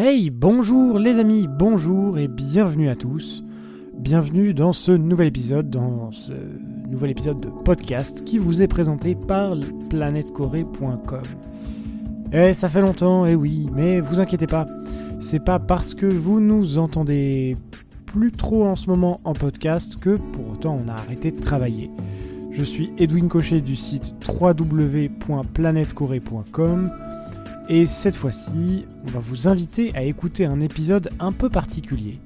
Hey, bonjour les amis, bonjour et bienvenue à tous. Bienvenue dans ce nouvel épisode, dans ce nouvel épisode de podcast qui vous est présenté par planetcorée.com. Eh, ça fait longtemps, eh oui, mais vous inquiétez pas, c'est pas parce que vous nous entendez plus trop en ce moment en podcast que pour autant on a arrêté de travailler. Je suis Edwin Cochet du site www.planetcorée.com et cette fois-ci, on va vous inviter à écouter un épisode un peu particulier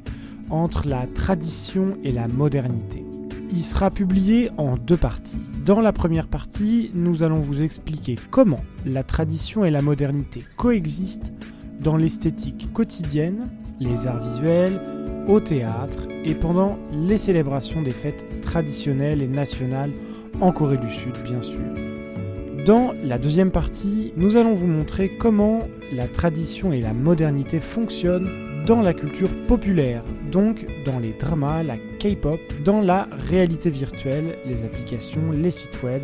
entre la tradition et la modernité. Il sera publié en deux parties. Dans la première partie, nous allons vous expliquer comment la tradition et la modernité coexistent dans l'esthétique quotidienne, les arts visuels, au théâtre et pendant les célébrations des fêtes traditionnelles et nationales en Corée du Sud, bien sûr. Dans la deuxième partie, nous allons vous montrer comment la tradition et la modernité fonctionnent dans la culture populaire, donc dans les dramas, la K-pop, dans la réalité virtuelle, les applications, les sites web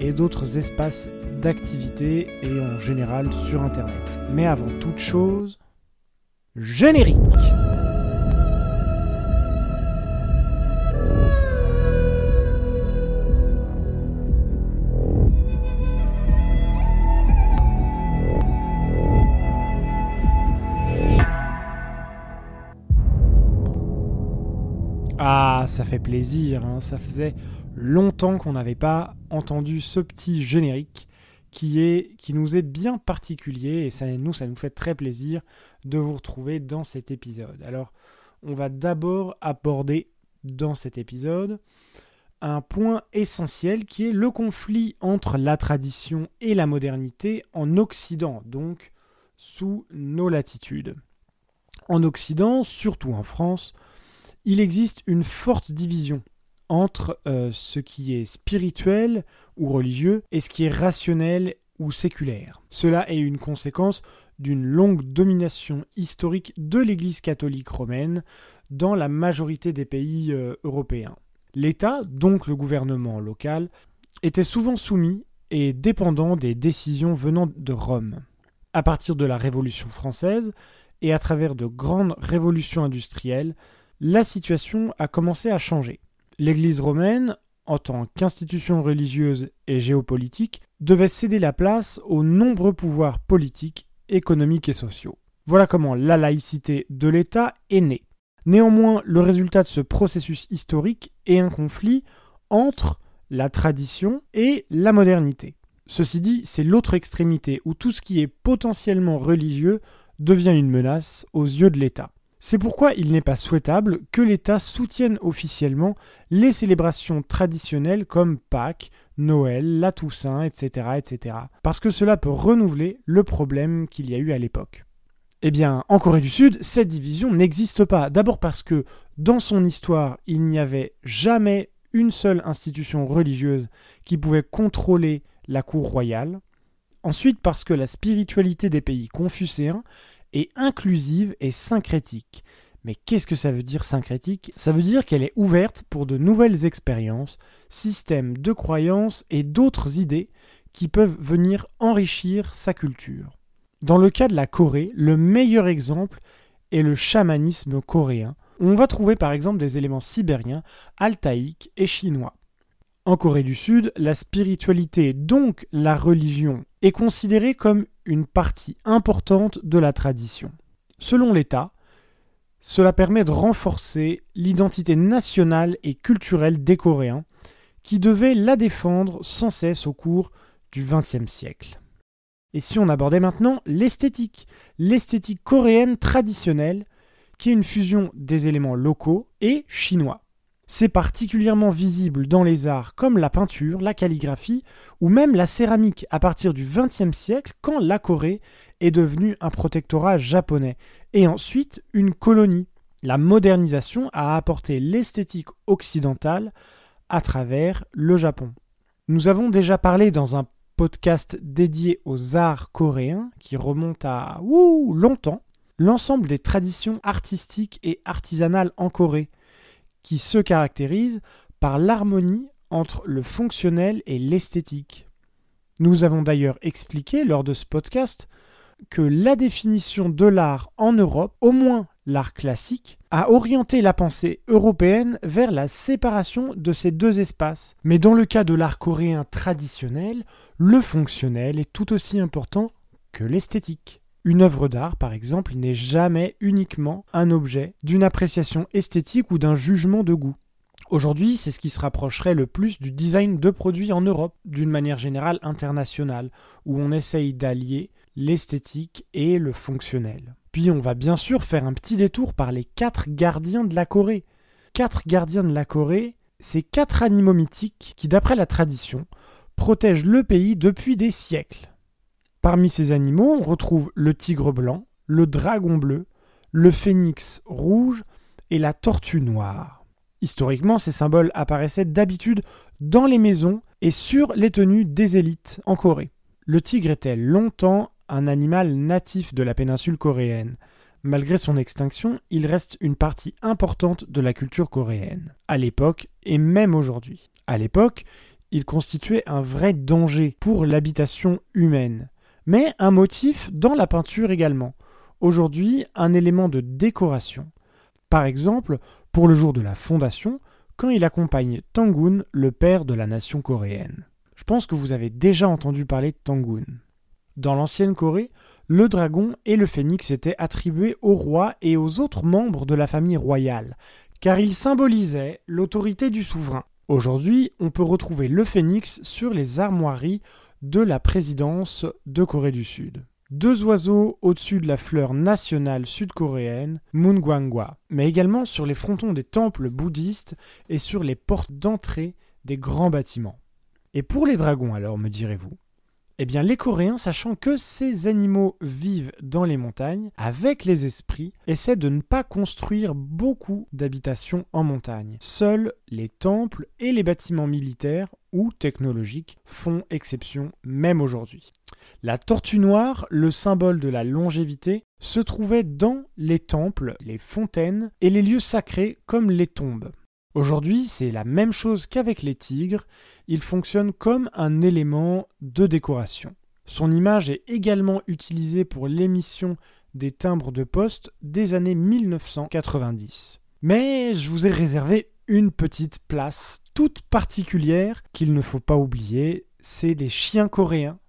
et d'autres espaces d'activité et en général sur Internet. Mais avant toute chose, générique ça fait plaisir, hein. ça faisait longtemps qu'on n'avait pas entendu ce petit générique qui, est, qui nous est bien particulier et nous, ça nous fait très plaisir de vous retrouver dans cet épisode. Alors, on va d'abord aborder dans cet épisode un point essentiel qui est le conflit entre la tradition et la modernité en Occident, donc sous nos latitudes. En Occident, surtout en France, il existe une forte division entre euh, ce qui est spirituel ou religieux et ce qui est rationnel ou séculaire. Cela est une conséquence d'une longue domination historique de l'Église catholique romaine dans la majorité des pays euh, européens. L'État, donc le gouvernement local, était souvent soumis et dépendant des décisions venant de Rome. À partir de la Révolution française et à travers de grandes révolutions industrielles, la situation a commencé à changer. L'Église romaine, en tant qu'institution religieuse et géopolitique, devait céder la place aux nombreux pouvoirs politiques, économiques et sociaux. Voilà comment la laïcité de l'État est née. Néanmoins, le résultat de ce processus historique est un conflit entre la tradition et la modernité. Ceci dit, c'est l'autre extrémité où tout ce qui est potentiellement religieux devient une menace aux yeux de l'État. C'est pourquoi il n'est pas souhaitable que l'État soutienne officiellement les célébrations traditionnelles comme Pâques, Noël, la Toussaint, etc., etc. Parce que cela peut renouveler le problème qu'il y a eu à l'époque. Eh bien, en Corée du Sud, cette division n'existe pas. D'abord parce que, dans son histoire, il n'y avait jamais une seule institution religieuse qui pouvait contrôler la cour royale. Ensuite parce que la spiritualité des pays confucéens est inclusive et syncrétique. Mais qu'est-ce que ça veut dire syncrétique? Ça veut dire qu'elle est ouverte pour de nouvelles expériences, systèmes de croyances et d'autres idées qui peuvent venir enrichir sa culture. Dans le cas de la Corée, le meilleur exemple est le chamanisme coréen. On va trouver par exemple des éléments sibériens, altaïques et chinois. En Corée du Sud, la spiritualité, donc la religion, est considérée comme une partie importante de la tradition. Selon l'État, cela permet de renforcer l'identité nationale et culturelle des Coréens, qui devaient la défendre sans cesse au cours du XXe siècle. Et si on abordait maintenant l'esthétique, l'esthétique coréenne traditionnelle, qui est une fusion des éléments locaux et chinois. C'est particulièrement visible dans les arts comme la peinture, la calligraphie ou même la céramique à partir du XXe siècle quand la Corée est devenue un protectorat japonais et ensuite une colonie. La modernisation a apporté l'esthétique occidentale à travers le Japon. Nous avons déjà parlé dans un podcast dédié aux arts coréens qui remonte à longtemps l'ensemble des traditions artistiques et artisanales en Corée qui se caractérise par l'harmonie entre le fonctionnel et l'esthétique. Nous avons d'ailleurs expliqué lors de ce podcast que la définition de l'art en Europe, au moins l'art classique, a orienté la pensée européenne vers la séparation de ces deux espaces. Mais dans le cas de l'art coréen traditionnel, le fonctionnel est tout aussi important que l'esthétique. Une œuvre d'art, par exemple, n'est jamais uniquement un objet d'une appréciation esthétique ou d'un jugement de goût. Aujourd'hui, c'est ce qui se rapprocherait le plus du design de produits en Europe, d'une manière générale internationale, où on essaye d'allier l'esthétique et le fonctionnel. Puis on va bien sûr faire un petit détour par les quatre gardiens de la Corée. Quatre gardiens de la Corée, c'est quatre animaux mythiques qui, d'après la tradition, protègent le pays depuis des siècles. Parmi ces animaux, on retrouve le tigre blanc, le dragon bleu, le phénix rouge et la tortue noire. Historiquement, ces symboles apparaissaient d'habitude dans les maisons et sur les tenues des élites en Corée. Le tigre était longtemps un animal natif de la péninsule coréenne. Malgré son extinction, il reste une partie importante de la culture coréenne, à l'époque et même aujourd'hui. À l'époque, il constituait un vrai danger pour l'habitation humaine, mais un motif dans la peinture également. Aujourd'hui, un élément de décoration. Par exemple, pour le jour de la fondation, quand il accompagne Tangun, le père de la nation coréenne. Je pense que vous avez déjà entendu parler de Tangun. Dans l'ancienne Corée, le dragon et le phénix étaient attribués au roi et aux autres membres de la famille royale, car ils symbolisaient l'autorité du souverain. Aujourd'hui, on peut retrouver le phénix sur les armoiries de la présidence de Corée du Sud. Deux oiseaux au-dessus de la fleur nationale sud-coréenne, Mungwangwa, mais également sur les frontons des temples bouddhistes et sur les portes d'entrée des grands bâtiments. Et pour les dragons alors, me direz-vous? Eh bien, les Coréens, sachant que ces animaux vivent dans les montagnes, avec les esprits, essaient de ne pas construire beaucoup d'habitations en montagne. Seuls les temples et les bâtiments militaires ou technologiques font exception même aujourd'hui. La tortue noire, le symbole de la longévité, se trouvait dans les temples, les fontaines et les lieux sacrés comme les tombes. Aujourd'hui, c'est la même chose qu'avec les tigres, il fonctionne comme un élément de décoration. Son image est également utilisée pour l'émission des timbres de poste des années 1990. Mais je vous ai réservé une petite place toute particulière qu'il ne faut pas oublier, c'est des chiens coréens.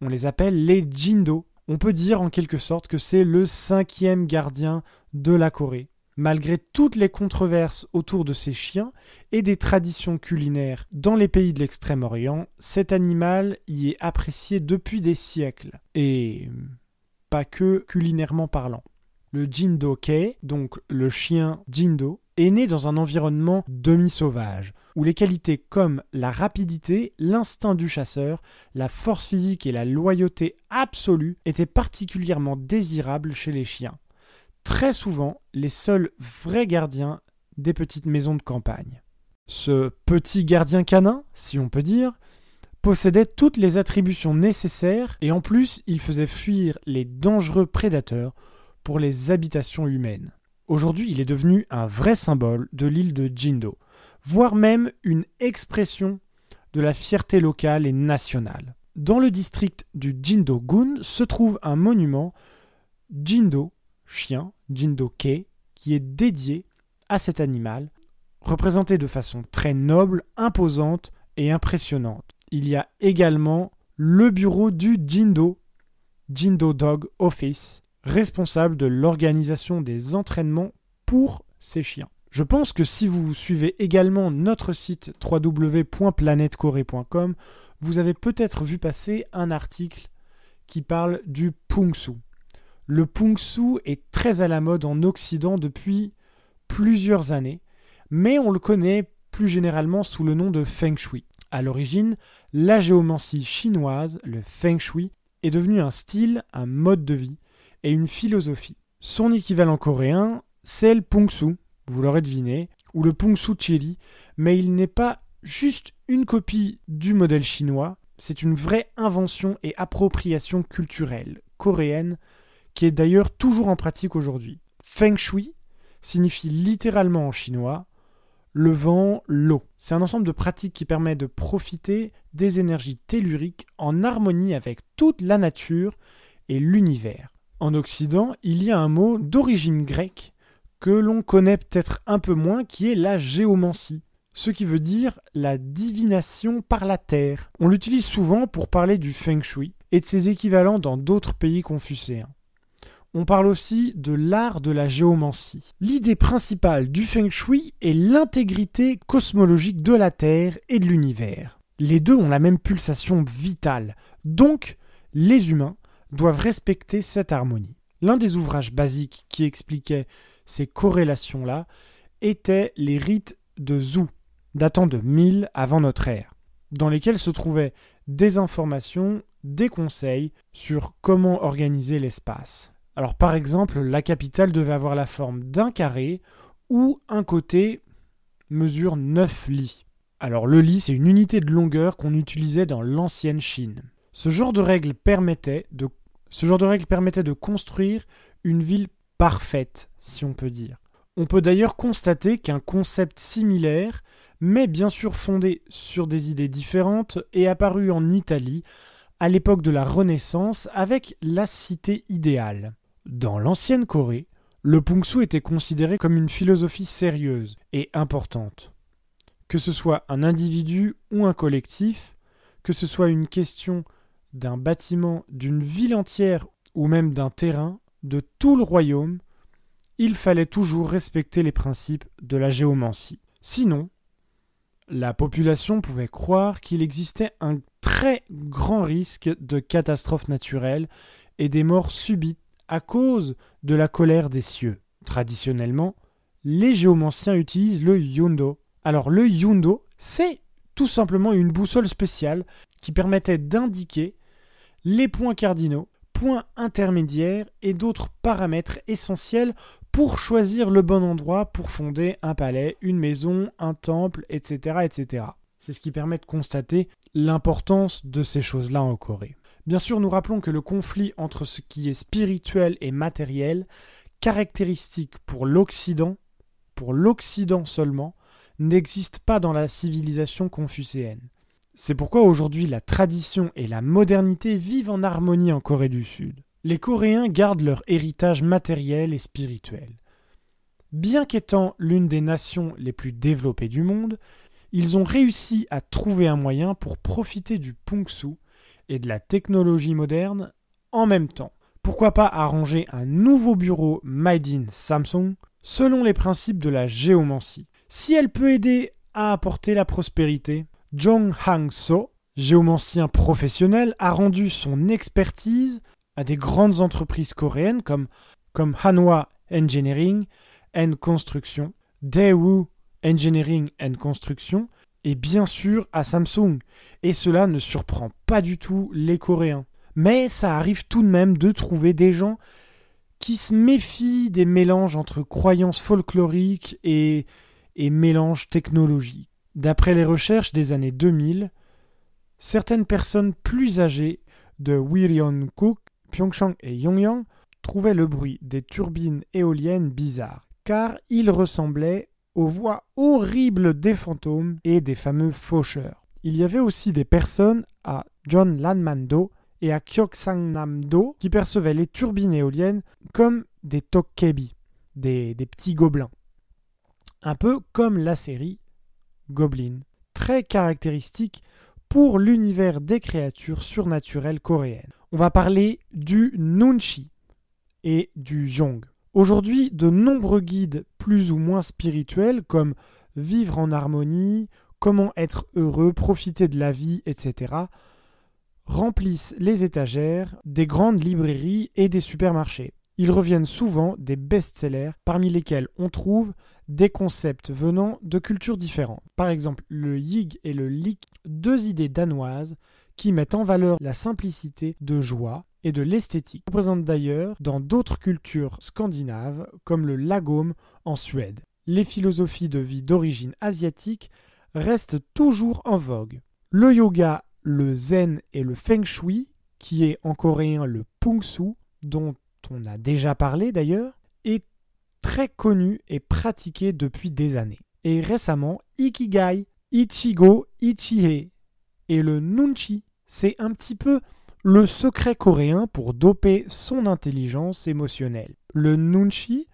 On les appelle les Jindo. On peut dire en quelque sorte que c'est le cinquième gardien de la Corée. Malgré toutes les controverses autour de ces chiens et des traditions culinaires dans les pays de l'Extrême-Orient, cet animal y est apprécié depuis des siècles. Et pas que culinairement parlant. Le Jindo Kei, donc le chien Jindo, est né dans un environnement demi-sauvage, où les qualités comme la rapidité, l'instinct du chasseur, la force physique et la loyauté absolue étaient particulièrement désirables chez les chiens très souvent les seuls vrais gardiens des petites maisons de campagne. Ce petit gardien canin, si on peut dire, possédait toutes les attributions nécessaires et en plus il faisait fuir les dangereux prédateurs pour les habitations humaines. Aujourd'hui il est devenu un vrai symbole de l'île de Jindo, voire même une expression de la fierté locale et nationale. Dans le district du Jindo-gun se trouve un monument Jindo chien, Jindo Kei, qui est dédié à cet animal, représenté de façon très noble, imposante et impressionnante. Il y a également le bureau du Jindo, Jindo Dog Office, responsable de l'organisation des entraînements pour ces chiens. Je pense que si vous suivez également notre site www.planetcorée.com, vous avez peut-être vu passer un article qui parle du Pungsu. Le Pungsu est très à la mode en Occident depuis plusieurs années, mais on le connaît plus généralement sous le nom de Feng Shui. À l'origine, la géomancie chinoise, le Feng Shui, est devenu un style, un mode de vie et une philosophie. Son équivalent coréen, c'est le Pungsu, vous l'aurez deviné, ou le Pungsu Chili, mais il n'est pas juste une copie du modèle chinois, c'est une vraie invention et appropriation culturelle coréenne qui est d'ailleurs toujours en pratique aujourd'hui. Feng Shui signifie littéralement en chinois le vent, l'eau. C'est un ensemble de pratiques qui permet de profiter des énergies telluriques en harmonie avec toute la nature et l'univers. En Occident, il y a un mot d'origine grecque que l'on connaît peut-être un peu moins qui est la géomancie, ce qui veut dire la divination par la terre. On l'utilise souvent pour parler du feng shui et de ses équivalents dans d'autres pays confucéens. On parle aussi de l'art de la géomancie. L'idée principale du feng shui est l'intégrité cosmologique de la Terre et de l'univers. Les deux ont la même pulsation vitale, donc les humains doivent respecter cette harmonie. L'un des ouvrages basiques qui expliquait ces corrélations-là était les rites de Zou, datant de 1000 avant notre ère, dans lesquels se trouvaient des informations, des conseils sur comment organiser l'espace. Alors par exemple, la capitale devait avoir la forme d'un carré où un côté mesure 9 lits. Alors le lit, c'est une unité de longueur qu'on utilisait dans l'ancienne Chine. Ce genre de règle ce genre de règle permettait de construire une ville parfaite, si on peut dire. On peut d'ailleurs constater qu'un concept similaire, mais bien sûr fondé sur des idées différentes, est apparu en Italie à l'époque de la Renaissance avec la cité idéale. Dans l'ancienne Corée, le Pungsu était considéré comme une philosophie sérieuse et importante. Que ce soit un individu ou un collectif, que ce soit une question d'un bâtiment, d'une ville entière ou même d'un terrain, de tout le royaume, il fallait toujours respecter les principes de la géomancie. Sinon, la population pouvait croire qu'il existait un très grand risque de catastrophes naturelles et des morts subites à cause de la colère des cieux. Traditionnellement, les géomanciens utilisent le yundo. Alors le yundo, c'est tout simplement une boussole spéciale qui permettait d'indiquer les points cardinaux, points intermédiaires et d'autres paramètres essentiels pour choisir le bon endroit pour fonder un palais, une maison, un temple, etc. etc. C'est ce qui permet de constater l'importance de ces choses-là en Corée. Bien sûr, nous rappelons que le conflit entre ce qui est spirituel et matériel, caractéristique pour l'Occident, pour l'Occident seulement, n'existe pas dans la civilisation confucéenne. C'est pourquoi aujourd'hui la tradition et la modernité vivent en harmonie en Corée du Sud. Les Coréens gardent leur héritage matériel et spirituel. Bien qu'étant l'une des nations les plus développées du monde, ils ont réussi à trouver un moyen pour profiter du Pungsu et de la technologie moderne en même temps. Pourquoi pas arranger un nouveau bureau Made in Samsung selon les principes de la géomancie? Si elle peut aider à apporter la prospérité, Jong Hang-so, géomancien professionnel, a rendu son expertise à des grandes entreprises coréennes comme, comme Hanwha Engineering and Construction, Daewoo Engineering and Construction et bien sûr à Samsung. Et cela ne surprend pas du tout les Coréens. Mais ça arrive tout de même de trouver des gens qui se méfient des mélanges entre croyances folkloriques et, et mélanges technologiques. D'après les recherches des années 2000, certaines personnes plus âgées de Wiryeon-kuk, Pyeongchang et Yongyang trouvaient le bruit des turbines éoliennes bizarres, car il ressemblait aux voix horribles des fantômes et des fameux faucheurs. Il y avait aussi des personnes à John Lanmando et à Kyoksang-namdo qui percevaient les turbines éoliennes comme des tokkebi, des, des petits gobelins. Un peu comme la série Goblin, très caractéristique pour l'univers des créatures surnaturelles coréennes. On va parler du Nunchi et du Jong. Aujourd'hui, de nombreux guides plus ou moins spirituels comme vivre en harmonie, comment être heureux, profiter de la vie, etc., remplissent les étagères des grandes librairies et des supermarchés. Ils reviennent souvent des best-sellers parmi lesquels on trouve des concepts venant de cultures différentes. Par exemple, le yig et le lik, deux idées danoises qui mettent en valeur la simplicité de joie et de l'esthétique, représente d'ailleurs dans d'autres cultures scandinaves comme le lagom en Suède. Les philosophies de vie d'origine asiatique restent toujours en vogue. Le yoga, le zen et le feng shui, qui est en coréen le pungsu, dont on a déjà parlé d'ailleurs, est très connu et pratiqué depuis des années. Et récemment, Ikigai, Ichigo, Ichihei et le Nunchi, c'est un petit peu le secret coréen pour doper son intelligence émotionnelle. Le nunchi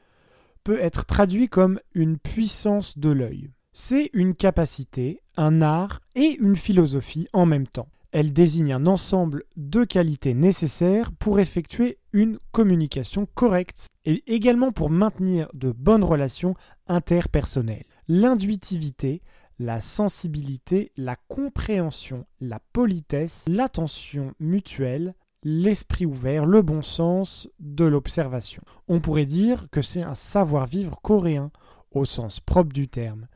peut être traduit comme une puissance de l'œil. C'est une capacité, un art et une philosophie en même temps. Elle désigne un ensemble de qualités nécessaires pour effectuer une communication correcte et également pour maintenir de bonnes relations interpersonnelles. L'intuitivité, la sensibilité, la compréhension, la politesse, l'attention mutuelle, l'esprit ouvert, le bon sens de l'observation. On pourrait dire que c'est un savoir-vivre coréen au sens propre du terme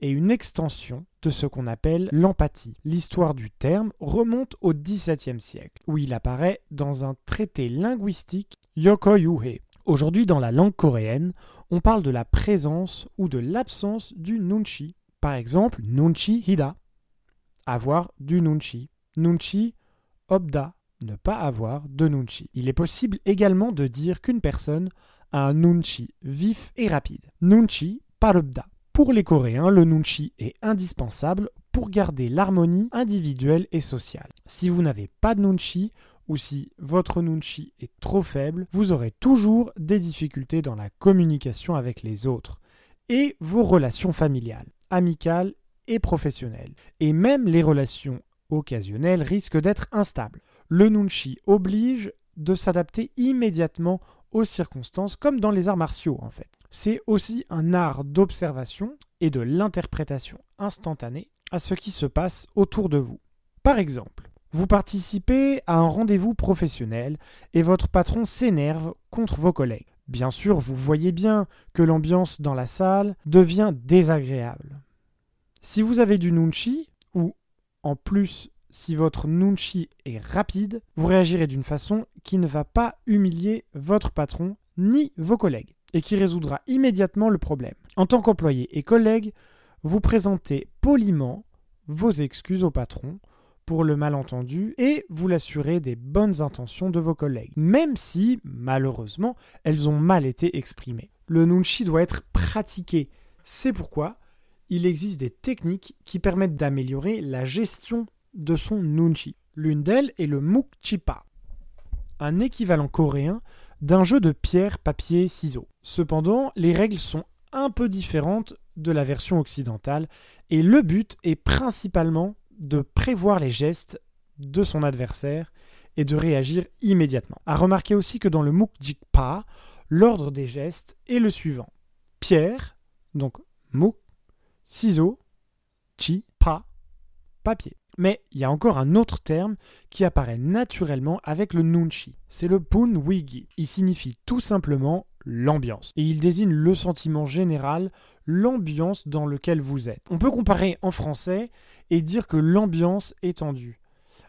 et une extension de ce qu'on appelle l'empathie. L'histoire du terme remonte au XVIIe siècle, où il apparaît dans un traité linguistique Yoko-Yuhei. Aujourd'hui, dans la langue coréenne, on parle de la présence ou de l'absence du nunchi. Par exemple, nunchi hida, avoir du nunchi. Nunchi obda, ne pas avoir de nunchi. Il est possible également de dire qu'une personne a un nunchi vif et rapide. Nunchi parubda. Pour les Coréens, le nunchi est indispensable pour garder l'harmonie individuelle et sociale. Si vous n'avez pas de nunchi ou si votre nunchi est trop faible, vous aurez toujours des difficultés dans la communication avec les autres et vos relations familiales, amicales et professionnelles. Et même les relations occasionnelles risquent d'être instables. Le nunchi oblige de s'adapter immédiatement aux circonstances, comme dans les arts martiaux en fait. C'est aussi un art d'observation et de l'interprétation instantanée à ce qui se passe autour de vous. Par exemple, vous participez à un rendez-vous professionnel et votre patron s'énerve contre vos collègues. Bien sûr, vous voyez bien que l'ambiance dans la salle devient désagréable. Si vous avez du nunchi, ou en plus si votre nunchi est rapide, vous réagirez d'une façon qui ne va pas humilier votre patron ni vos collègues et qui résoudra immédiatement le problème. En tant qu'employé et collègue, vous présentez poliment vos excuses au patron pour le malentendu et vous l'assurez des bonnes intentions de vos collègues, même si, malheureusement, elles ont mal été exprimées. Le nunchi doit être pratiqué. C'est pourquoi il existe des techniques qui permettent d'améliorer la gestion de son nunchi. L'une d'elles est le mukchipa, un équivalent coréen d'un jeu de pierre, papier, ciseaux. Cependant, les règles sont un peu différentes de la version occidentale et le but est principalement de prévoir les gestes de son adversaire et de réagir immédiatement. A remarquer aussi que dans le mukjikpa, l'ordre des gestes est le suivant. Pierre, donc muk, ciseaux, chi, pa, papier. Mais il y a encore un autre terme qui apparaît naturellement avec le nunchi. C'est le punwigi. Il signifie tout simplement l'ambiance. Et il désigne le sentiment général, l'ambiance dans lequel vous êtes. On peut comparer en français et dire que l'ambiance est tendue.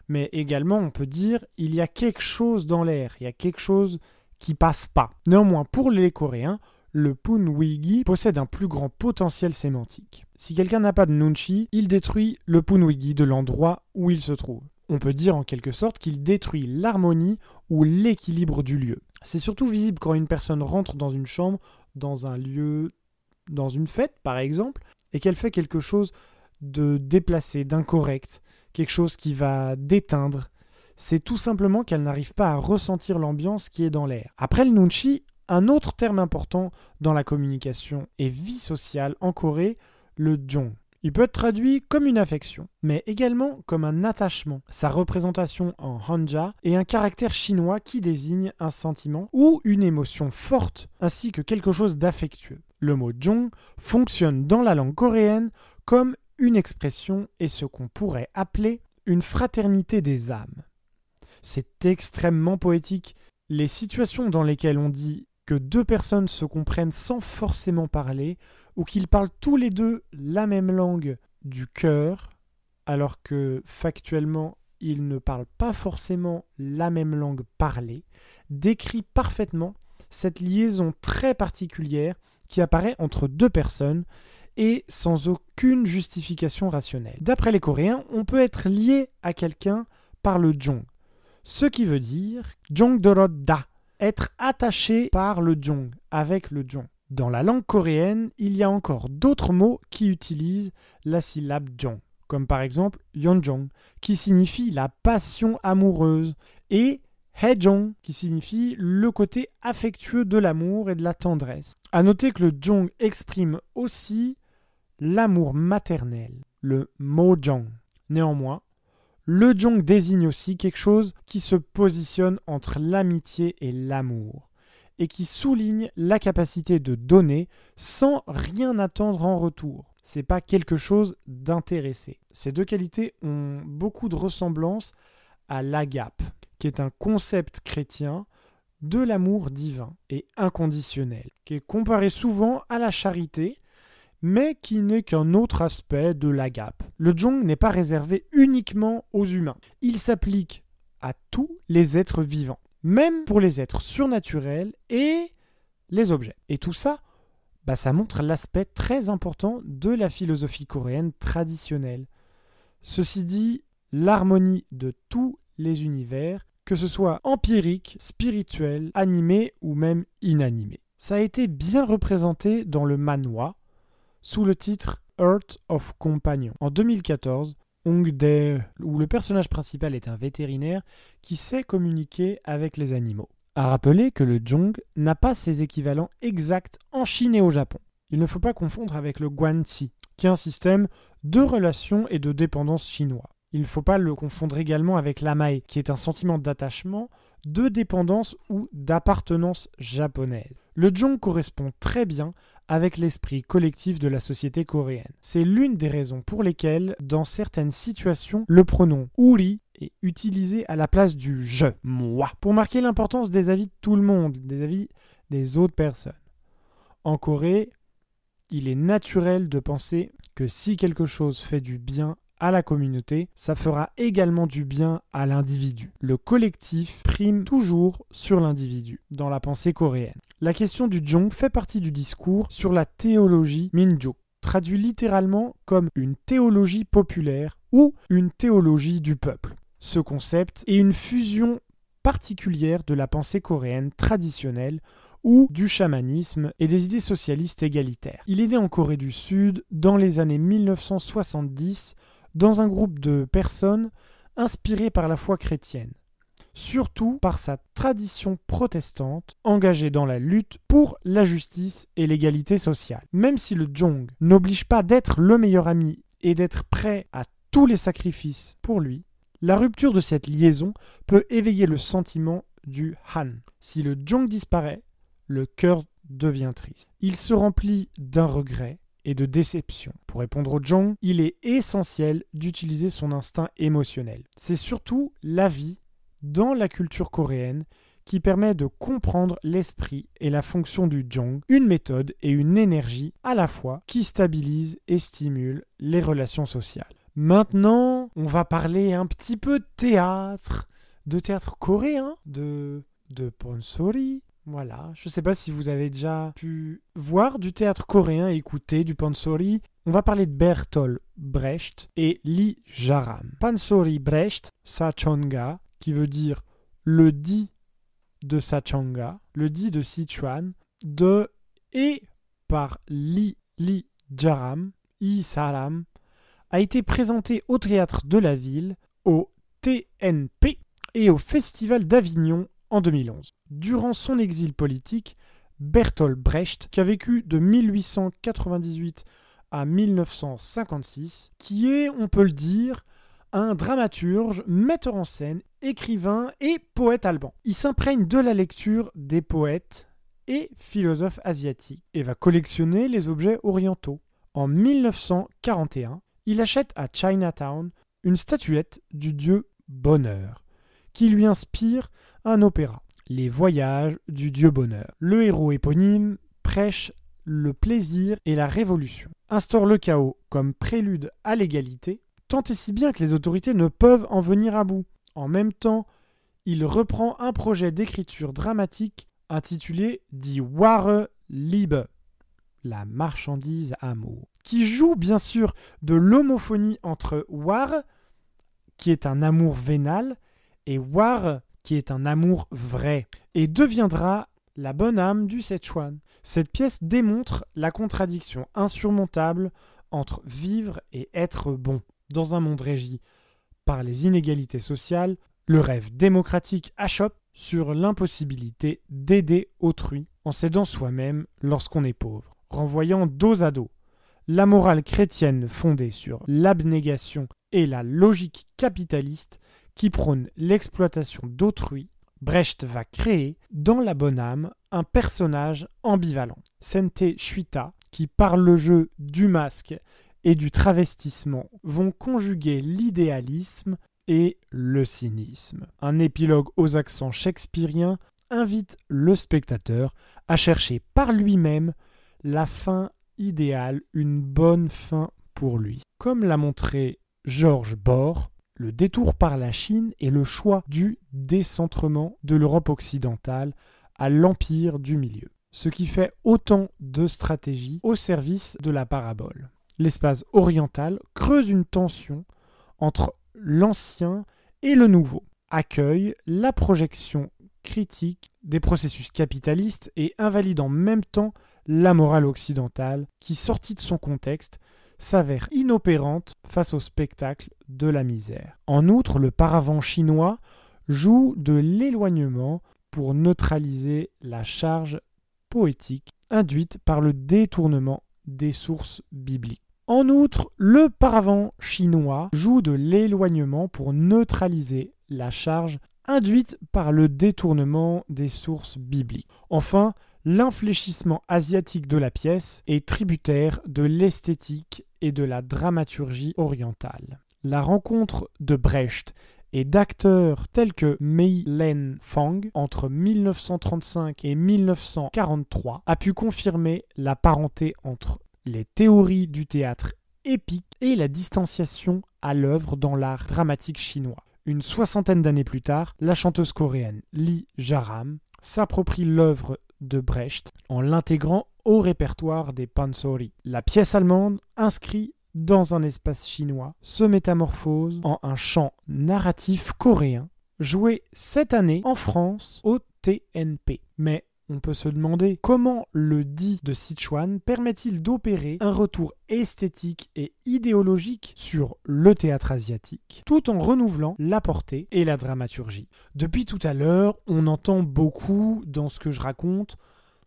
Mais également, on peut dire il y a quelque chose dans l'air, il y a quelque chose qui passe pas. Néanmoins, pour les Coréens, le Punwigi possède un plus grand potentiel sémantique. Si quelqu'un n'a pas de Nunchi, il détruit le Punwigi de l'endroit où il se trouve. On peut dire en quelque sorte qu'il détruit l'harmonie ou l'équilibre du lieu. C'est surtout visible quand une personne rentre dans une chambre, dans un lieu, dans une fête par exemple, et qu'elle fait quelque chose de déplacé, d'incorrect, quelque chose qui va déteindre. C'est tout simplement qu'elle n'arrive pas à ressentir l'ambiance qui est dans l'air. Après le nunchi, un autre terme important dans la communication et vie sociale en Corée, le jong. Il peut être traduit comme une affection, mais également comme un attachement. Sa représentation en hanja est un caractère chinois qui désigne un sentiment ou une émotion forte, ainsi que quelque chose d'affectueux. Le mot jong fonctionne dans la langue coréenne comme une expression et ce qu'on pourrait appeler une fraternité des âmes. C'est extrêmement poétique. Les situations dans lesquelles on dit que deux personnes se comprennent sans forcément parler, ou qu'ils parlent tous les deux la même langue du cœur, alors que factuellement ils ne parlent pas forcément la même langue parlée, décrit parfaitement cette liaison très particulière qui apparaît entre deux personnes et sans aucune justification rationnelle. D'après les Coréens, on peut être lié à quelqu'un par le jong, ce qui veut dire jongdoroda, être attaché par le jong, avec le jong. Dans la langue coréenne, il y a encore d'autres mots qui utilisent la syllabe jong, comme par exemple yeonjong, qui signifie la passion amoureuse, et Hejong, qui signifie le côté affectueux de l'amour et de la tendresse. À noter que le Jong exprime aussi l'amour maternel, le Mojong. Néanmoins, le Jong désigne aussi quelque chose qui se positionne entre l'amitié et l'amour, et qui souligne la capacité de donner sans rien attendre en retour. C'est pas quelque chose d'intéressé. Ces deux qualités ont beaucoup de ressemblances à l'agape, qui est un concept chrétien de l'amour divin et inconditionnel, qui est comparé souvent à la charité, mais qui n'est qu'un autre aspect de l'agape. Le jong n'est pas réservé uniquement aux humains. Il s'applique à tous les êtres vivants, même pour les êtres surnaturels et les objets. Et tout ça, bah, ça montre l'aspect très important de la philosophie coréenne traditionnelle. Ceci dit, l'harmonie de tous les univers, que ce soit empirique, spirituel, animé ou même inanimé. Ça a été bien représenté dans le manhwa, sous le titre Earth of Companion. En 2014, Où le personnage principal est un vétérinaire qui sait communiquer avec les animaux. À rappeler que le Jong n'a pas ses équivalents exacts en Chine et au Japon. Il ne faut pas confondre avec le Guanxi, qui est un système de relations et de dépendance chinois. Il ne faut pas le confondre également avec l'amae, qui est un sentiment d'attachement, de dépendance ou d'appartenance japonaise. Le Jong correspond très bien avec l'esprit collectif de la société coréenne. C'est l'une des raisons pour lesquelles, dans certaines situations, le pronom uri est utilisé à la place du je, moi, pour marquer l'importance des avis de tout le monde, des avis des autres personnes. En Corée, il est naturel de penser que si quelque chose fait du bien à la communauté, ça fera également du bien à l'individu. Le collectif prime toujours sur l'individu dans la pensée coréenne. La question du Jong fait partie du discours sur la théologie Minjo, traduit littéralement comme une théologie populaire ou une théologie du peuple. Ce concept est une fusion particulière de la pensée coréenne traditionnelle ou du chamanisme et des idées socialistes égalitaires. Il est né en Corée du Sud dans les années 1970 dans un groupe de personnes inspirées par la foi chrétienne, surtout par sa tradition protestante engagée dans la lutte pour la justice et l'égalité sociale. Même si le Jong n'oblige pas d'être le meilleur ami et d'être prêt à tous les sacrifices pour lui, la rupture de cette liaison peut éveiller le sentiment du Han. Si le Jong disparaît, le cœur devient triste. Il se remplit d'un regret de déception. Pour répondre au Jong, il est essentiel d'utiliser son instinct émotionnel. C'est surtout la vie dans la culture coréenne qui permet de comprendre l'esprit et la fonction du Jong, une méthode et une énergie à la fois qui stabilise et stimule les relations sociales. Maintenant, on va parler un petit peu de théâtre, de théâtre coréen, de de Ponsori, voilà, je ne sais pas si vous avez déjà pu voir du théâtre coréen écouter du pansori. On va parler de Bertolt Brecht et Lee Jaram. Pansori Brecht, Sachonga, qui veut dire le dit de Sachonga, le dit de Sichuan, de et par Lee Lee Jaram, I Saram, a été présenté au théâtre de la ville, au TNP et au Festival d'Avignon en 2011. Durant son exil politique, Bertolt Brecht, qui a vécu de 1898 à 1956, qui est, on peut le dire, un dramaturge, metteur en scène, écrivain et poète alban. Il s'imprègne de la lecture des poètes et philosophes asiatiques et va collectionner les objets orientaux. En 1941, il achète à Chinatown une statuette du dieu Bonheur, qui lui inspire un opéra, Les Voyages du Dieu Bonheur. Le héros éponyme prêche le plaisir et la révolution, instaure le chaos comme prélude à l'égalité, tant et si bien que les autorités ne peuvent en venir à bout. En même temps, il reprend un projet d'écriture dramatique intitulé Die Wahre Liebe, la marchandise amour, qui joue bien sûr de l'homophonie entre war, qui est un amour vénal, et war, qui est un amour vrai, et deviendra la bonne âme du Sichuan. Cette pièce démontre la contradiction insurmontable entre vivre et être bon. Dans un monde régi par les inégalités sociales, Le rêve démocratique achoppe sur l'impossibilité d'aider autrui en s'aidant soi-même lorsqu'on est pauvre, renvoyant dos à dos la morale chrétienne fondée sur l'abnégation et la logique capitaliste qui prône l'exploitation d'autrui, Brecht va créer dans la bonne âme un personnage ambivalent, Sente Shuita, qui par le jeu du masque et du travestissement vont conjuguer l'idéalisme et le cynisme. Un épilogue aux accents shakespeariens invite le spectateur à chercher par lui-même la fin idéale, une bonne fin pour lui. Comme l'a montré Georges Bohr, le détour par la Chine est le choix du décentrement de l'Europe occidentale à l'empire du milieu, ce qui fait autant de stratégies au service de la parabole. L'espace oriental creuse une tension entre l'ancien et le nouveau, accueille la projection critique des processus capitalistes et invalide en même temps la morale occidentale qui, sortie de son contexte, s'avère inopérante face au spectacle de la misère. En outre, le paravent chinois joue de l'éloignement pour neutraliser la charge poétique induite par le détournement des sources bibliques. En outre, le paravent chinois joue de l'éloignement pour neutraliser la charge induite par le détournement des sources bibliques. Enfin, l'infléchissement asiatique de la pièce est tributaire de l'esthétique et de la dramaturgie orientale. La rencontre de Brecht et d'acteurs tels que Mei Len Fang entre 1935 et 1943 a pu confirmer la parenté entre les théories du théâtre épique et la distanciation à l'œuvre dans l'art dramatique chinois. Une soixantaine d'années plus tard, la chanteuse coréenne Lee Jaram s'approprie l'œuvre de Brecht en l'intégrant au répertoire des pansori. La pièce allemande inscrit dans un espace chinois se métamorphose en un chant narratif coréen joué cette année en France au TNP. Mais on peut se demander comment le dit de Sichuan permet-il d'opérer un retour esthétique et idéologique sur le théâtre asiatique, tout en renouvelant la portée et la dramaturgie. Depuis tout à l'heure, on entend beaucoup dans ce que je raconte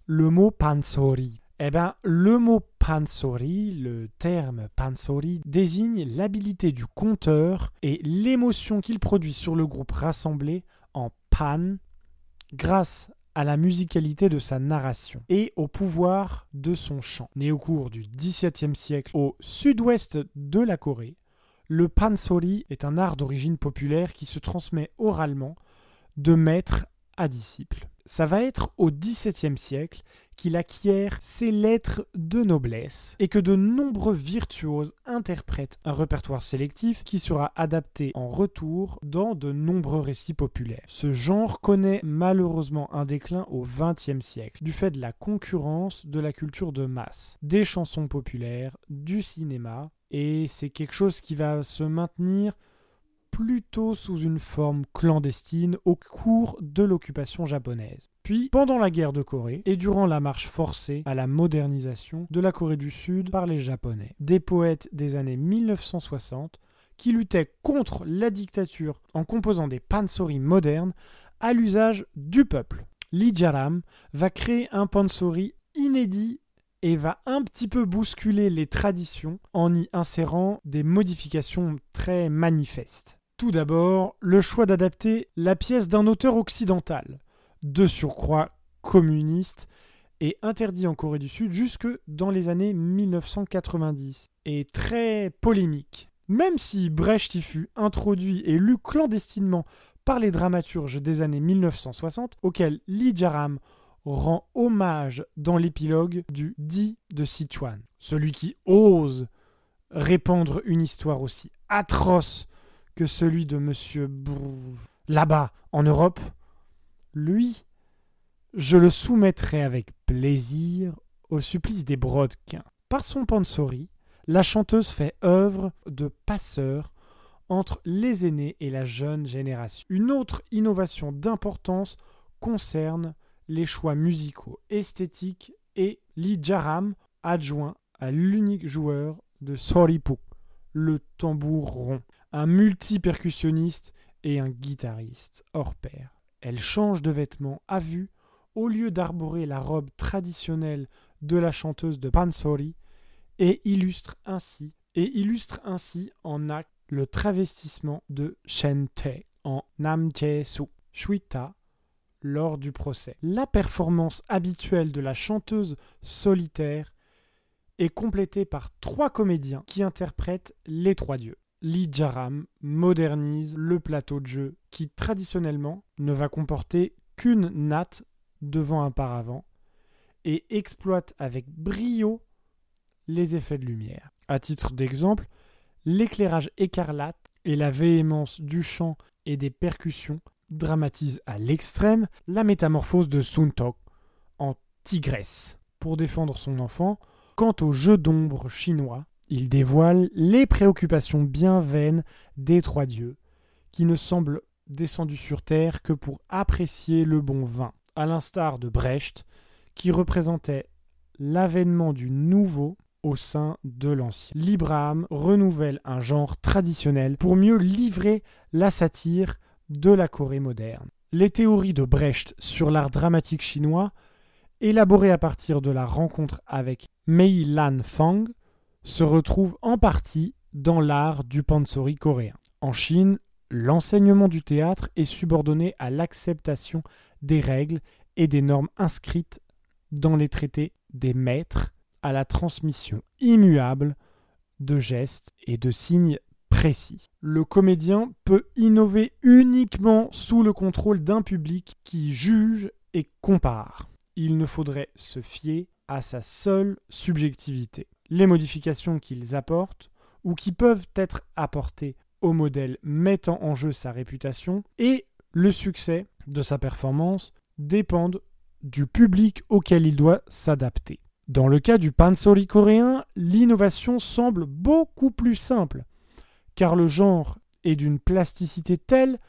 le mot pansori. Eh bien, le mot pansori, le terme pansori, désigne l'habilité du conteur et l'émotion qu'il produit sur le groupe rassemblé en pan grâce à la musicalité de sa narration et au pouvoir de son chant. Né au cours du XVIIe siècle au sud-ouest de la Corée, le pansori est un art d'origine populaire qui se transmet oralement de maître à disciple. Ça va être au XVIIe siècle qu'il acquiert ses lettres de noblesse et que de nombreux virtuoses interprètent un répertoire sélectif qui sera adapté en retour dans de nombreux récits populaires. Ce genre connaît malheureusement un déclin au XXe siècle du fait de la concurrence de la culture de masse, des chansons populaires, du cinéma, et c'est quelque chose qui va se maintenir plutôt sous une forme clandestine au cours de l'occupation japonaise. Puis, pendant la guerre de Corée et durant la marche forcée à la modernisation de la Corée du Sud par les Japonais, des poètes des années 1960 qui luttaient contre la dictature en composant des pansori modernes à l'usage du peuple. Lee Jaram va créer un pansori inédit et va un petit peu bousculer les traditions en y insérant des modifications très manifestes. Tout d'abord, le choix d'adapter la pièce d'un auteur occidental, de surcroît communiste, est interdit en Corée du Sud jusque dans les années 1990 et très polémique. Même si Brecht y fut introduit et lu clandestinement par les dramaturges des années 1960, auxquels Lee Jaram rend hommage dans l'épilogue du Dit de Sichuan. Celui qui ose répandre une histoire aussi atroce que celui de Monsieur là-bas en Europe, lui, je le soumettrai avec plaisir au supplice des brodequins. Par son pansori, la chanteuse fait œuvre de passeur entre les aînés et la jeune génération. Une autre innovation d'importance concerne les choix musicaux, esthétiques et Lee Jaram adjoint à l'unique joueur de Soripu, le tambour rond un multi-percussionniste et un guitariste hors pair. Elle change de vêtements à vue au lieu d'arborer la robe traditionnelle de la chanteuse de Pansori et illustre ainsi en acte le travestissement de Shen Te en Namjae-su Shuita lors du procès. La performance habituelle de la chanteuse solitaire est complétée par trois comédiens qui interprètent les trois dieux. Lee Jaram modernise le plateau de jeu qui traditionnellement ne va comporter qu'une natte devant un paravent et exploite avec brio les effets de lumière. À titre d'exemple, l'éclairage écarlate et la véhémence du chant et des percussions dramatise à l'extrême la métamorphose de Suntok en tigresse. Pour défendre son enfant, quant au jeu d'ombre chinois, il dévoile les préoccupations bien vaines des trois dieux, qui ne semblent descendus sur terre que pour apprécier le bon vin, à l'instar de Brecht, qui représentait l'avènement du nouveau au sein de l'ancien. L'Ibrahim renouvelle un genre traditionnel pour mieux livrer la satire de la Corée moderne. Les théories de Brecht sur l'art dramatique chinois, élaborées à partir de la rencontre avec Mei Lan Fang, se retrouvent en partie dans l'art du pansori coréen. En Chine, l'enseignement du théâtre est subordonné à l'acceptation des règles et des normes inscrites dans les traités des maîtres, à la transmission immuable de gestes et de signes précis. Le comédien peut innover uniquement sous le contrôle d'un public qui juge et compare. Il ne faudrait se fier à sa seule subjectivité. Les modifications qu'ils apportent ou qui peuvent être apportées au modèle mettant en jeu sa réputation et le succès de sa performance dépendent du public auquel il doit s'adapter. Dans le cas du pansori coréen, l'innovation semble beaucoup plus simple car le genre est d'une plasticité telle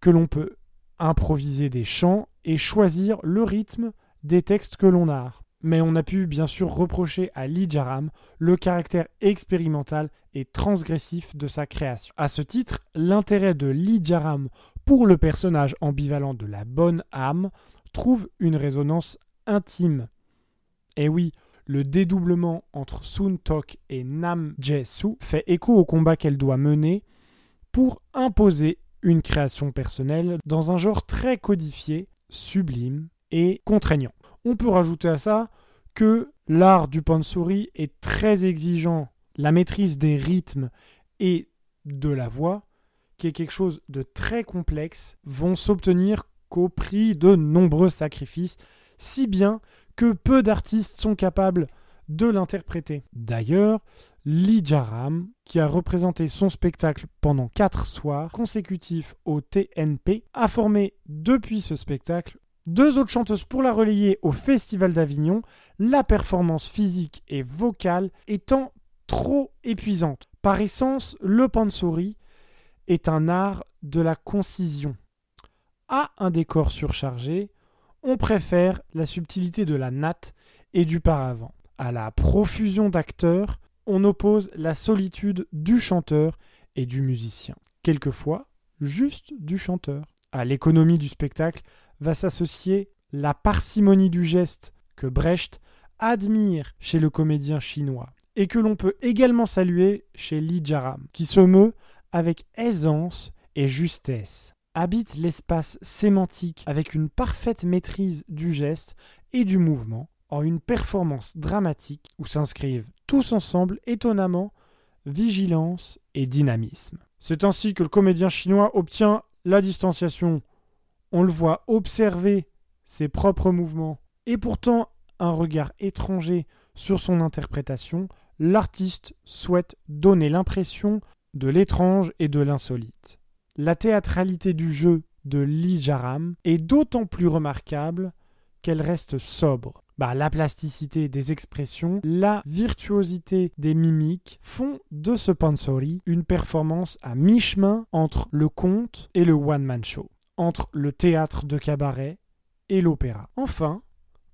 que l'on peut improviser des chants et choisir le rythme des textes que l'on a. Mais on a pu bien sûr reprocher à Lee Jaram le caractère expérimental et transgressif de sa création. À ce titre, l'intérêt de Lee Jaram pour le personnage ambivalent de la bonne âme trouve une résonance intime. Et oui, le dédoublement entre Sun Tok et Nam Jae-soo fait écho au combat qu'elle doit mener pour imposer une création personnelle dans un genre très codifié, sublime et contraignant. On peut rajouter à ça que l'art du pansori est très exigeant. La maîtrise des rythmes et de la voix, qui est quelque chose de très complexe, vont s'obtenir qu'au prix de nombreux sacrifices, si bien que peu d'artistes sont capables de l'interpréter. D'ailleurs, Lee Jaram, qui a représenté son spectacle pendant quatre soirs consécutifs au TNP, a formé depuis ce spectacle deux autres chanteuses pour la relayer au Festival d'Avignon, la performance physique et vocale étant trop épuisante. Par essence, le pansori est un art de la concision. À un décor surchargé, on préfère la subtilité de la natte et du paravent. À la profusion d'acteurs, on oppose la solitude du chanteur et du musicien. Quelquefois, juste du chanteur. À l'économie du spectacle va s'associer la parcimonie du geste que Brecht admire chez le comédien chinois et que l'on peut également saluer chez Li Jaram, qui se meut avec aisance et justesse habite l'espace sémantique avec une parfaite maîtrise du geste et du mouvement en une performance dramatique où s'inscrivent tous ensemble étonnamment vigilance et dynamisme. C'est ainsi que le comédien chinois obtient la distanciation. On le voit observer ses propres mouvements et pourtant un regard étranger sur son interprétation, l'artiste souhaite donner l'impression de l'étrange et de l'insolite. La théâtralité du jeu de Lee Jaram est d'autant plus remarquable qu'elle reste sobre. Bah, la plasticité des expressions, la virtuosité des mimiques font de ce pansori une performance à mi-chemin entre le conte et le one-man show, entre le théâtre de cabaret et l'opéra. Enfin,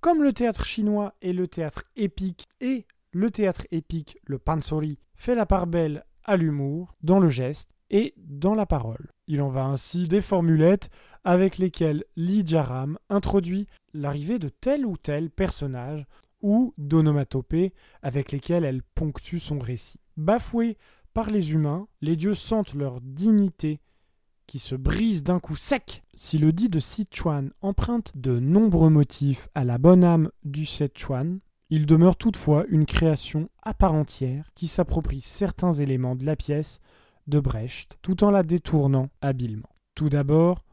comme le théâtre chinois est le théâtre épique et le théâtre épique, le pansori, fait la part belle à l'humour, dans le geste, et dans la parole. Il en va ainsi des formulettes avec lesquelles Li Jaram introduit l'arrivée de tel ou tel personnage ou d'onomatopées avec lesquelles elle ponctue son récit. Bafoués par les humains, les dieux sentent leur dignité qui se brise d'un coup sec. Si le dit de Sichuan emprunte de nombreux motifs à la bonne âme du Sichuan, il demeure toutefois une création à part entière qui s'approprie certains éléments de la pièce de Brecht tout en la détournant habilement. Tout d'abord,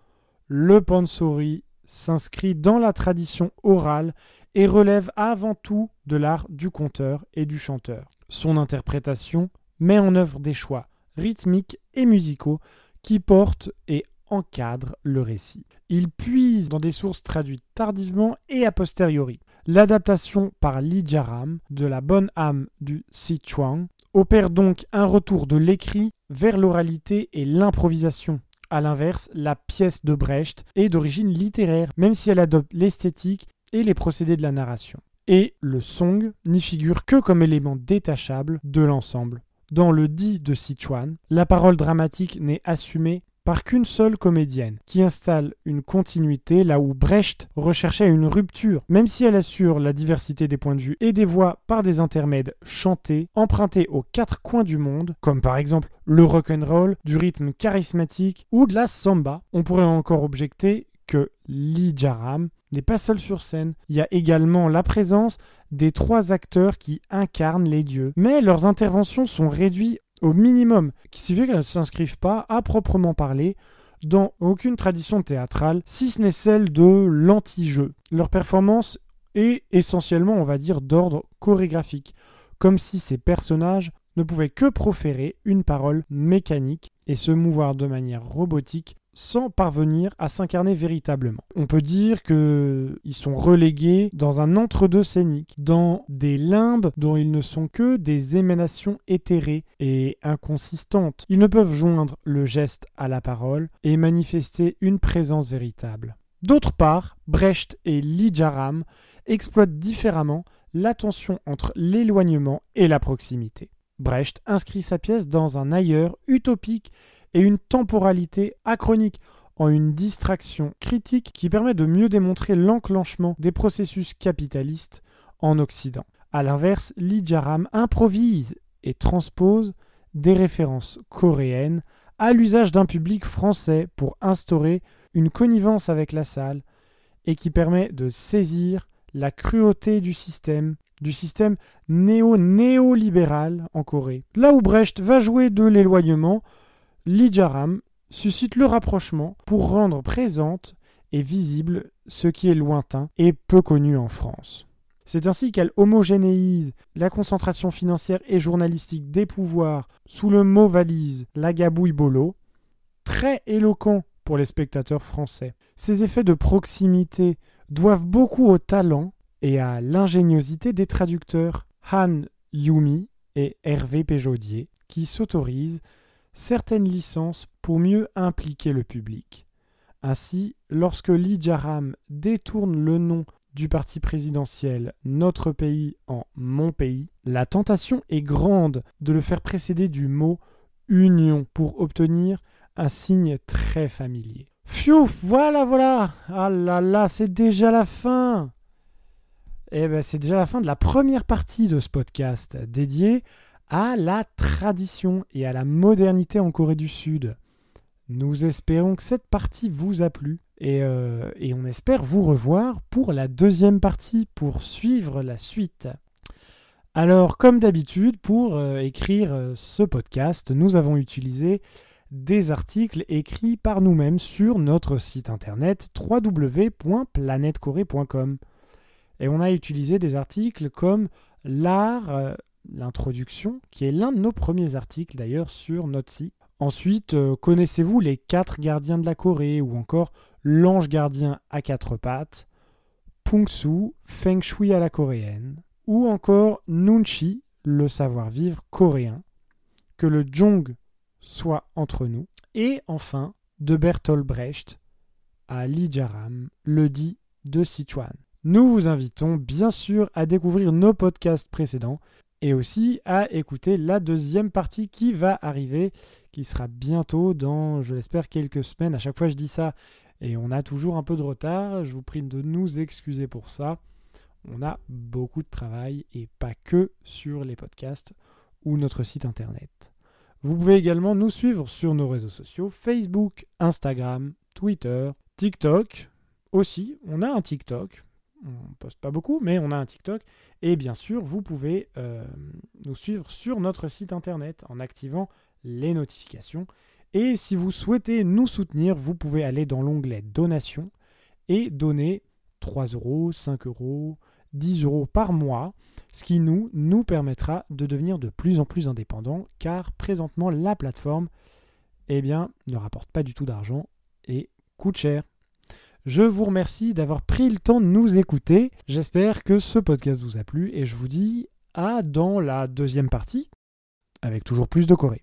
le pansori s'inscrit dans la tradition orale et relève avant tout de l'art du conteur et du chanteur. Son interprétation met en œuvre des choix rythmiques et musicaux qui portent et encadrent le récit. Il puise dans des sources traduites tardivement et a posteriori. L'adaptation par Li Jiaram de la bonne âme du Sichuan opère donc un retour de l'écrit vers l'oralité et l'improvisation. A l'inverse, la pièce de Brecht est d'origine littéraire, même si elle adopte l'esthétique et les procédés de la narration. Et le song n'y figure que comme élément détachable de l'ensemble. Dans le dit de Sichuan, la parole dramatique n'est assumée par qu'une seule comédienne, qui installe une continuité là où Brecht recherchait une rupture, même si elle assure la diversité des points de vue et des voix par des intermèdes chantés, empruntés aux quatre coins du monde, comme par exemple le rock'n'roll, du rythme charismatique ou de la samba. On pourrait encore objecter que Lee Jaram n'est pas seul sur scène. Il y a également la présence des trois acteurs qui incarnent les dieux. Mais leurs interventions sont réduites au minimum, qui signifie qu'elles ne s'inscrivent pas à proprement parler dans aucune tradition théâtrale, si ce n'est celle de l'anti-jeu. Leur performance est essentiellement, on va dire, d'ordre chorégraphique, comme si ces personnages ne pouvaient que proférer une parole mécanique et se mouvoir de manière robotique sans parvenir à s'incarner véritablement. On peut dire qu'ils sont relégués dans un entre-deux scénique, dans des limbes dont ils ne sont que des émanations éthérées et inconsistantes. Ils ne peuvent joindre le geste à la parole et manifester une présence véritable. D'autre part, Brecht et Lijaram exploitent différemment la tension entre l'éloignement et la proximité. Brecht inscrit sa pièce dans un ailleurs utopique et une temporalité achronique en une distraction critique qui permet de mieux démontrer l'enclenchement des processus capitalistes en Occident. A l'inverse, Lee Jaram improvise et transpose des références coréennes à l'usage d'un public français pour instaurer une connivence avec la salle et qui permet de saisir la cruauté du système, du système néo-néolibéral en Corée. Là où Brecht va jouer de l'éloignement, Lijaram suscite le rapprochement pour rendre présente et visible ce qui est lointain et peu connu en France. C'est ainsi qu'elle homogénéise la concentration financière et journalistique des pouvoirs sous le mot valise la gabouille bolo, très éloquent pour les spectateurs français. Ces effets de proximité doivent beaucoup au talent et à l'ingéniosité des traducteurs Han Yumi et Hervé Péjaudier, qui s'autorisent certaines licences pour mieux impliquer le public. Ainsi, lorsque Lee Jaram détourne le nom du parti présidentiel Notre pays en Mon pays, la tentation est grande de le faire précéder du mot Union pour obtenir un signe très familier. Pfiou, voilà, voilà Ah là là, c'est déjà la fin Eh ben, c'est déjà la fin de la première partie de ce podcast dédié à la tradition et à la modernité en Corée du Sud. Nous espérons que cette partie vous a plu et, euh, on espère vous revoir pour la deuxième partie, pour suivre la suite. Alors, comme d'habitude, pour euh, écrire euh, ce podcast, nous avons utilisé des articles écrits par nous-mêmes sur notre site internet www.planetcorée.com. Et on a utilisé des articles comme l'art l'introduction, qui est l'un de nos premiers articles d'ailleurs sur notre site. Ensuite, euh, connaissez-vous les quatre gardiens de la Corée ou encore l'ange gardien à quatre pattes, Pungsu, Feng Shui à la coréenne, ou encore Nunchi, le savoir-vivre coréen, que le Jong soit entre nous, et enfin de Bertolt Brecht à Li Jaram, le dit de Sichuan. Nous vous invitons bien sûr à découvrir nos podcasts précédents et aussi à écouter la deuxième partie qui va arriver, qui sera bientôt dans, je l'espère, quelques semaines. À chaque fois, je dis ça et on a toujours un peu de retard. Je vous prie de nous excuser pour ça. On a beaucoup de travail et pas que sur les podcasts ou notre site internet. Vous pouvez également nous suivre sur nos réseaux sociaux Facebook, Instagram, Twitter, TikTok aussi. On a un TikTok. On poste pas beaucoup, mais on a un TikTok. Et bien sûr, vous pouvez euh, nous suivre sur notre site internet en activant les notifications. Et si vous souhaitez nous soutenir, vous pouvez aller dans l'onglet Donation et donner 3 euros, 5 euros, 10 euros par mois, ce qui nous, nous permettra de devenir de plus en plus indépendants, car présentement la plateforme eh bien, ne rapporte pas du tout d'argent et coûte cher. Je vous remercie d'avoir pris le temps de nous écouter. J'espère que ce podcast vous a plu et je vous dis à dans la deuxième partie avec toujours plus de Corée.